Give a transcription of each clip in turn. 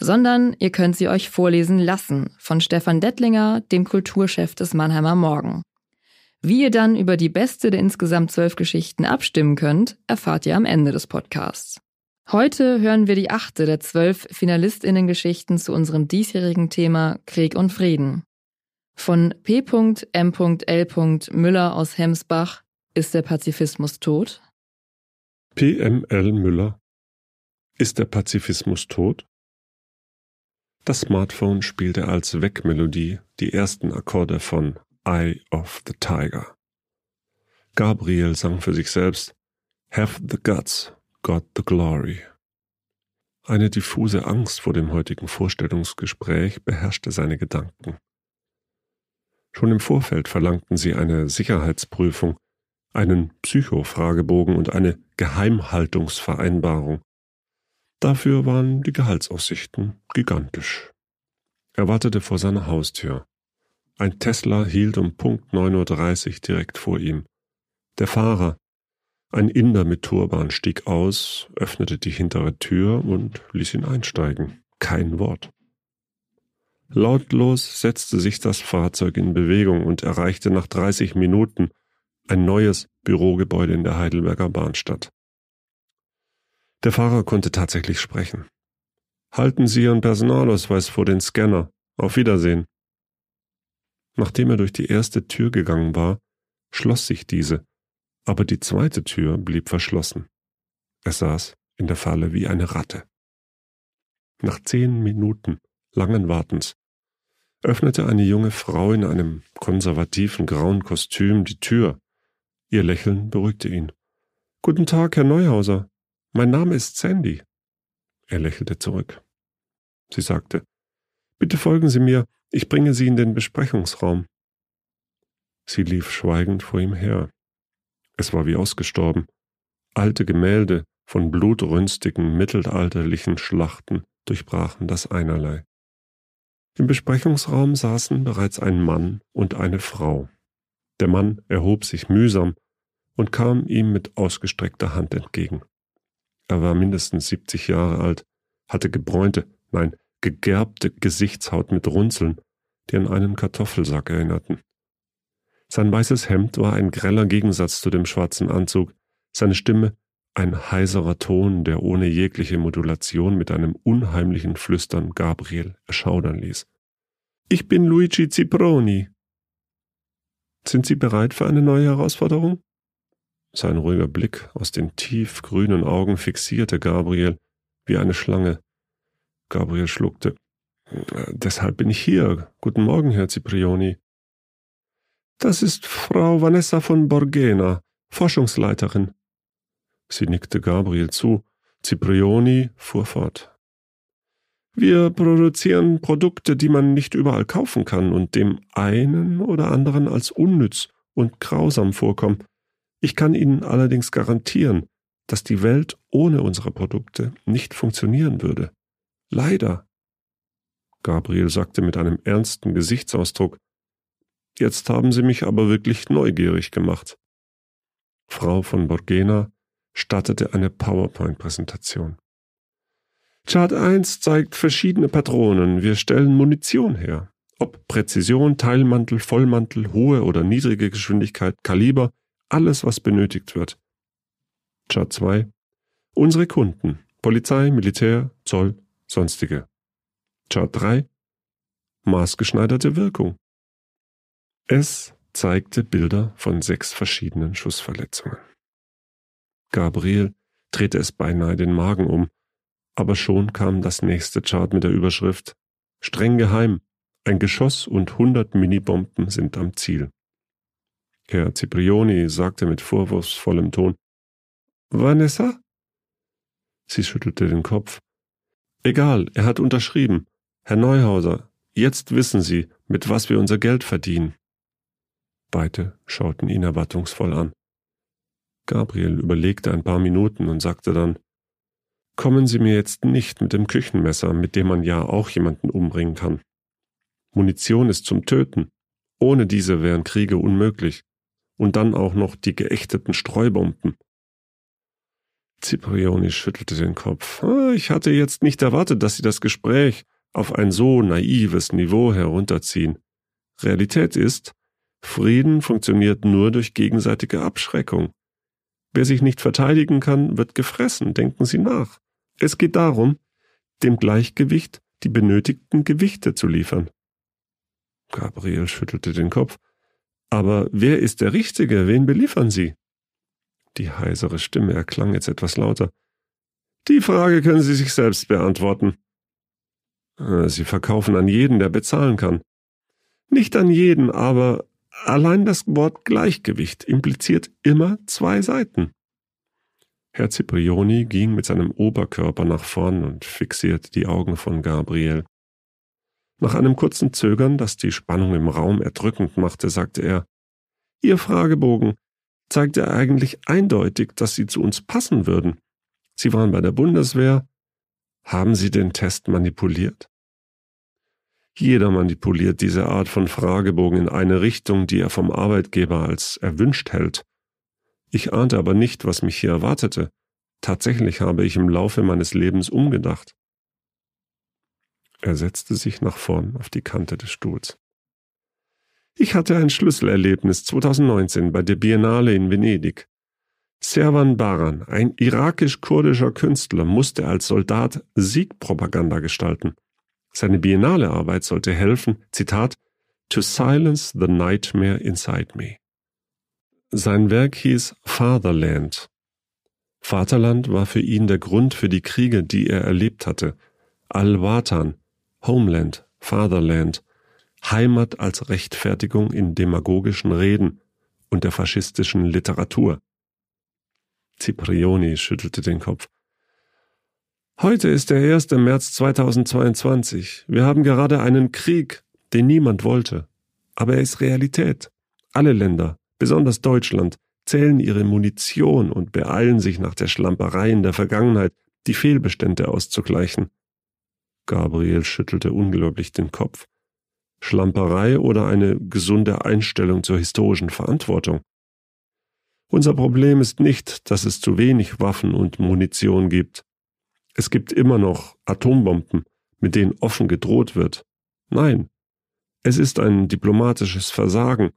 Sondern ihr könnt sie euch vorlesen lassen von Stefan Dettlinger, dem Kulturchef des Mannheimer Morgen. Wie ihr dann über die beste der insgesamt zwölf Geschichten abstimmen könnt, erfahrt ihr am Ende des Podcasts. Heute hören wir die achte der zwölf Finalistinnen-Geschichten zu unserem diesjährigen Thema Krieg und Frieden. Von P.M.L. Müller aus Hemsbach Ist der Pazifismus tot? P.M.L. Müller Ist der Pazifismus tot? Das Smartphone spielte als Weckmelodie die ersten Akkorde von Eye of the Tiger. Gabriel sang für sich selbst Have the Guts God the Glory. Eine diffuse Angst vor dem heutigen Vorstellungsgespräch beherrschte seine Gedanken. Schon im Vorfeld verlangten sie eine Sicherheitsprüfung, einen Psychofragebogen und eine Geheimhaltungsvereinbarung. Dafür waren die Gehaltsaussichten gigantisch. Er wartete vor seiner Haustür. Ein Tesla hielt um Punkt 9.30 Uhr direkt vor ihm. Der Fahrer, ein Inder mit Turban stieg aus, öffnete die hintere Tür und ließ ihn einsteigen. Kein Wort. Lautlos setzte sich das Fahrzeug in Bewegung und erreichte nach 30 Minuten ein neues Bürogebäude in der Heidelberger Bahnstadt. Der Fahrer konnte tatsächlich sprechen. Halten Sie Ihren Personalausweis vor den Scanner. Auf Wiedersehen. Nachdem er durch die erste Tür gegangen war, schloss sich diese aber die zweite Tür blieb verschlossen. Er saß in der Falle wie eine Ratte. Nach zehn Minuten langen Wartens öffnete eine junge Frau in einem konservativen grauen Kostüm die Tür. Ihr Lächeln beruhigte ihn. Guten Tag, Herr Neuhauser. Mein Name ist Sandy. Er lächelte zurück. Sie sagte, Bitte folgen Sie mir, ich bringe Sie in den Besprechungsraum. Sie lief schweigend vor ihm her. Es war wie ausgestorben. Alte Gemälde von blutrünstigen mittelalterlichen Schlachten durchbrachen das Einerlei. Im Besprechungsraum saßen bereits ein Mann und eine Frau. Der Mann erhob sich mühsam und kam ihm mit ausgestreckter Hand entgegen. Er war mindestens 70 Jahre alt, hatte gebräunte, nein, gegerbte Gesichtshaut mit Runzeln, die an einen Kartoffelsack erinnerten. Sein weißes Hemd war ein greller Gegensatz zu dem schwarzen Anzug, seine Stimme ein heiserer Ton, der ohne jegliche Modulation mit einem unheimlichen Flüstern Gabriel erschaudern ließ. Ich bin Luigi Ciproni. Sind Sie bereit für eine neue Herausforderung? Sein ruhiger Blick aus den tiefgrünen Augen fixierte Gabriel wie eine Schlange. Gabriel schluckte. Deshalb bin ich hier. Guten Morgen, Herr Ciprioni. Das ist Frau Vanessa von Borgena, Forschungsleiterin. Sie nickte Gabriel zu. Ciprioni fuhr fort. Wir produzieren Produkte, die man nicht überall kaufen kann und dem einen oder anderen als unnütz und grausam vorkommen. Ich kann Ihnen allerdings garantieren, dass die Welt ohne unsere Produkte nicht funktionieren würde. Leider. Gabriel sagte mit einem ernsten Gesichtsausdruck, Jetzt haben Sie mich aber wirklich neugierig gemacht. Frau von Borgena startete eine PowerPoint-Präsentation. Chart 1 zeigt verschiedene Patronen. Wir stellen Munition her. Ob Präzision, Teilmantel, Vollmantel, hohe oder niedrige Geschwindigkeit, Kaliber, alles, was benötigt wird. Chart 2. Unsere Kunden. Polizei, Militär, Zoll, sonstige. Chart 3. Maßgeschneiderte Wirkung. Es zeigte Bilder von sechs verschiedenen Schussverletzungen. Gabriel drehte es beinahe den Magen um, aber schon kam das nächste Chart mit der Überschrift Streng geheim, ein Geschoss und hundert Minibomben sind am Ziel. Herr Ciprioni sagte mit vorwurfsvollem Ton Vanessa? Sie schüttelte den Kopf. Egal, er hat unterschrieben. Herr Neuhauser, jetzt wissen Sie, mit was wir unser Geld verdienen. Beide schauten ihn erwartungsvoll an. Gabriel überlegte ein paar Minuten und sagte dann Kommen Sie mir jetzt nicht mit dem Küchenmesser, mit dem man ja auch jemanden umbringen kann. Munition ist zum Töten. Ohne diese wären Kriege unmöglich. Und dann auch noch die geächteten Streubomben. Ciprioni schüttelte den Kopf. Ah, ich hatte jetzt nicht erwartet, dass Sie das Gespräch auf ein so naives Niveau herunterziehen. Realität ist, Frieden funktioniert nur durch gegenseitige Abschreckung. Wer sich nicht verteidigen kann, wird gefressen, denken Sie nach. Es geht darum, dem Gleichgewicht die benötigten Gewichte zu liefern. Gabriel schüttelte den Kopf. Aber wer ist der Richtige? Wen beliefern Sie? Die heisere Stimme erklang jetzt etwas lauter. Die Frage können Sie sich selbst beantworten. Äh, Sie verkaufen an jeden, der bezahlen kann. Nicht an jeden, aber Allein das Wort Gleichgewicht impliziert immer zwei Seiten. Herr Ciprioni ging mit seinem Oberkörper nach vorn und fixierte die Augen von Gabriel. Nach einem kurzen Zögern, das die Spannung im Raum erdrückend machte, sagte er Ihr Fragebogen zeigte eigentlich eindeutig, dass Sie zu uns passen würden. Sie waren bei der Bundeswehr. Haben Sie den Test manipuliert? Jeder manipuliert diese Art von Fragebogen in eine Richtung, die er vom Arbeitgeber als erwünscht hält. Ich ahnte aber nicht, was mich hier erwartete. Tatsächlich habe ich im Laufe meines Lebens umgedacht. Er setzte sich nach vorn auf die Kante des Stuhls. Ich hatte ein Schlüsselerlebnis 2019 bei der Biennale in Venedig. Servan Baran, ein irakisch-kurdischer Künstler, musste als Soldat Siegpropaganda gestalten. Seine biennale Arbeit sollte helfen, Zitat, to silence the nightmare inside me. Sein Werk hieß Fatherland. Vaterland war für ihn der Grund für die Kriege, die er erlebt hatte. Al-Watan, Homeland, Fatherland, Heimat als Rechtfertigung in demagogischen Reden und der faschistischen Literatur. Ciprioni schüttelte den Kopf. Heute ist der 1. März 2022. Wir haben gerade einen Krieg, den niemand wollte. Aber er ist Realität. Alle Länder, besonders Deutschland, zählen ihre Munition und beeilen sich nach der Schlamperei in der Vergangenheit, die Fehlbestände auszugleichen. Gabriel schüttelte ungläubig den Kopf. Schlamperei oder eine gesunde Einstellung zur historischen Verantwortung? Unser Problem ist nicht, dass es zu wenig Waffen und Munition gibt. Es gibt immer noch Atombomben, mit denen offen gedroht wird. Nein, es ist ein diplomatisches Versagen,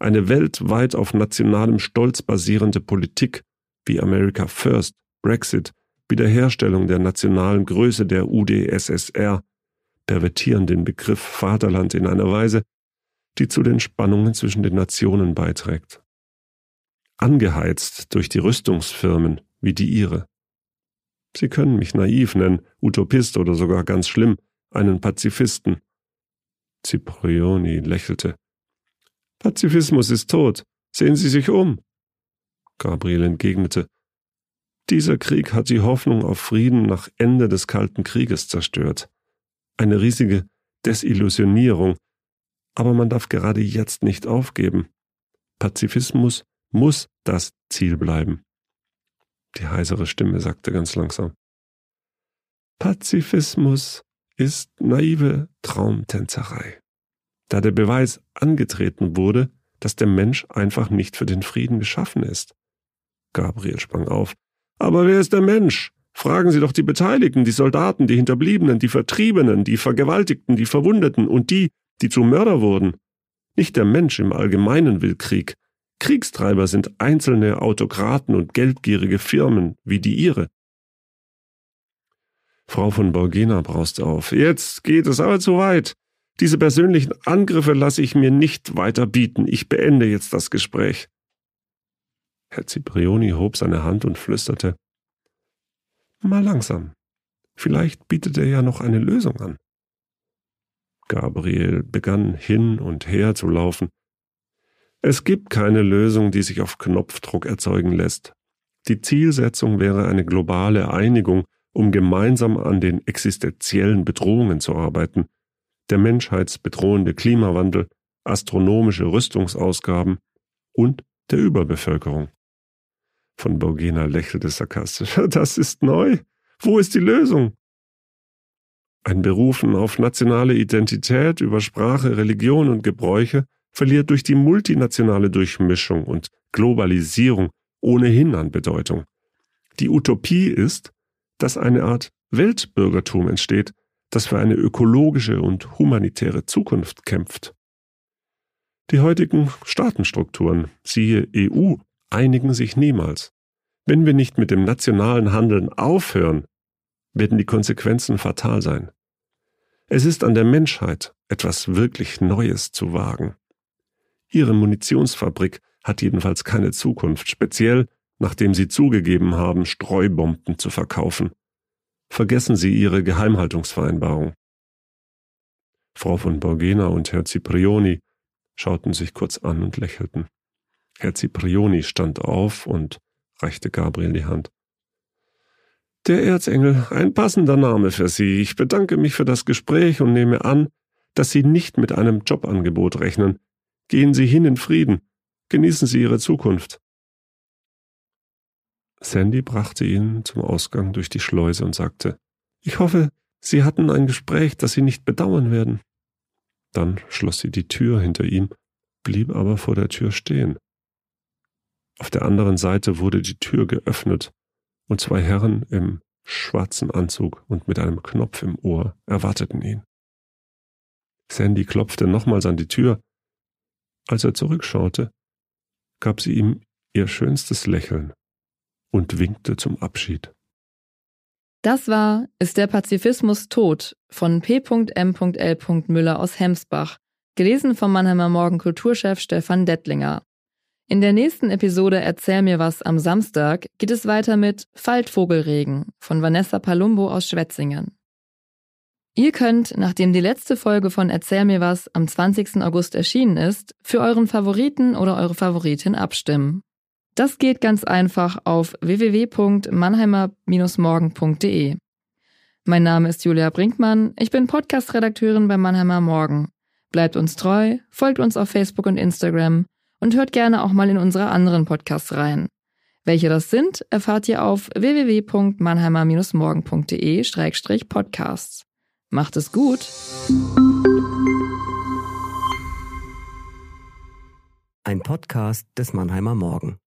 eine weltweit auf nationalem Stolz basierende Politik wie America First, Brexit, Wiederherstellung der nationalen Größe der UdSSR, pervertieren den Begriff Vaterland in einer Weise, die zu den Spannungen zwischen den Nationen beiträgt. Angeheizt durch die Rüstungsfirmen wie die ihre. Sie können mich naiv nennen, Utopist oder sogar ganz schlimm, einen Pazifisten. Ciprioni lächelte. Pazifismus ist tot. Sehen Sie sich um. Gabriel entgegnete. Dieser Krieg hat die Hoffnung auf Frieden nach Ende des Kalten Krieges zerstört. Eine riesige Desillusionierung. Aber man darf gerade jetzt nicht aufgeben. Pazifismus muss das Ziel bleiben. Die heisere Stimme sagte ganz langsam. Pazifismus ist naive Traumtänzerei. Da der Beweis angetreten wurde, dass der Mensch einfach nicht für den Frieden geschaffen ist. Gabriel sprang auf. Aber wer ist der Mensch? Fragen Sie doch die Beteiligten, die Soldaten, die Hinterbliebenen, die Vertriebenen, die Vergewaltigten, die Verwundeten und die, die zu Mörder wurden. Nicht der Mensch im Allgemeinen will Krieg, Kriegstreiber sind einzelne Autokraten und geldgierige Firmen wie die ihre. Frau von Borgena brauste auf. Jetzt geht es aber zu weit. Diese persönlichen Angriffe lasse ich mir nicht weiter bieten. Ich beende jetzt das Gespräch. Herr Ciprioni hob seine Hand und flüsterte Mal langsam. Vielleicht bietet er ja noch eine Lösung an. Gabriel begann hin und her zu laufen. Es gibt keine Lösung, die sich auf Knopfdruck erzeugen lässt. Die Zielsetzung wäre eine globale Einigung, um gemeinsam an den existenziellen Bedrohungen zu arbeiten. der menschheitsbedrohende Klimawandel, astronomische Rüstungsausgaben und der Überbevölkerung. Von Borgena lächelte sarkastisch. Das ist neu. Wo ist die Lösung? Ein Berufen auf nationale Identität über Sprache, Religion und Gebräuche verliert durch die multinationale Durchmischung und Globalisierung ohnehin an Bedeutung. Die Utopie ist, dass eine Art Weltbürgertum entsteht, das für eine ökologische und humanitäre Zukunft kämpft. Die heutigen Staatenstrukturen, siehe EU, einigen sich niemals. Wenn wir nicht mit dem nationalen Handeln aufhören, werden die Konsequenzen fatal sein. Es ist an der Menschheit, etwas wirklich Neues zu wagen. Ihre Munitionsfabrik hat jedenfalls keine Zukunft, speziell nachdem Sie zugegeben haben, Streubomben zu verkaufen. Vergessen Sie Ihre Geheimhaltungsvereinbarung. Frau von Borgena und Herr Ciprioni schauten sich kurz an und lächelten. Herr Ciprioni stand auf und reichte Gabriel die Hand. Der Erzengel, ein passender Name für Sie. Ich bedanke mich für das Gespräch und nehme an, dass Sie nicht mit einem Jobangebot rechnen. Gehen Sie hin in Frieden. Genießen Sie Ihre Zukunft. Sandy brachte ihn zum Ausgang durch die Schleuse und sagte, ich hoffe, Sie hatten ein Gespräch, das Sie nicht bedauern werden. Dann schloss sie die Tür hinter ihm, blieb aber vor der Tür stehen. Auf der anderen Seite wurde die Tür geöffnet und zwei Herren im schwarzen Anzug und mit einem Knopf im Ohr erwarteten ihn. Sandy klopfte nochmals an die Tür. Als er zurückschaute, gab sie ihm ihr schönstes Lächeln und winkte zum Abschied. Das war Ist der Pazifismus tot von P.M.L. Müller aus Hemsbach, gelesen vom Mannheimer Morgen Kulturchef Stefan Dettlinger. In der nächsten Episode Erzähl mir was am Samstag geht es weiter mit Faltvogelregen von Vanessa Palumbo aus Schwetzingen. Ihr könnt, nachdem die letzte Folge von Erzähl mir was am 20. August erschienen ist, für euren Favoriten oder eure Favoritin abstimmen. Das geht ganz einfach auf www.mannheimer-morgen.de. Mein Name ist Julia Brinkmann, ich bin Podcast-Redakteurin bei Mannheimer Morgen. Bleibt uns treu, folgt uns auf Facebook und Instagram und hört gerne auch mal in unsere anderen Podcasts rein. Welche das sind, erfahrt ihr auf www.mannheimer-morgen.de-podcasts. Macht es gut! Ein Podcast des Mannheimer Morgen.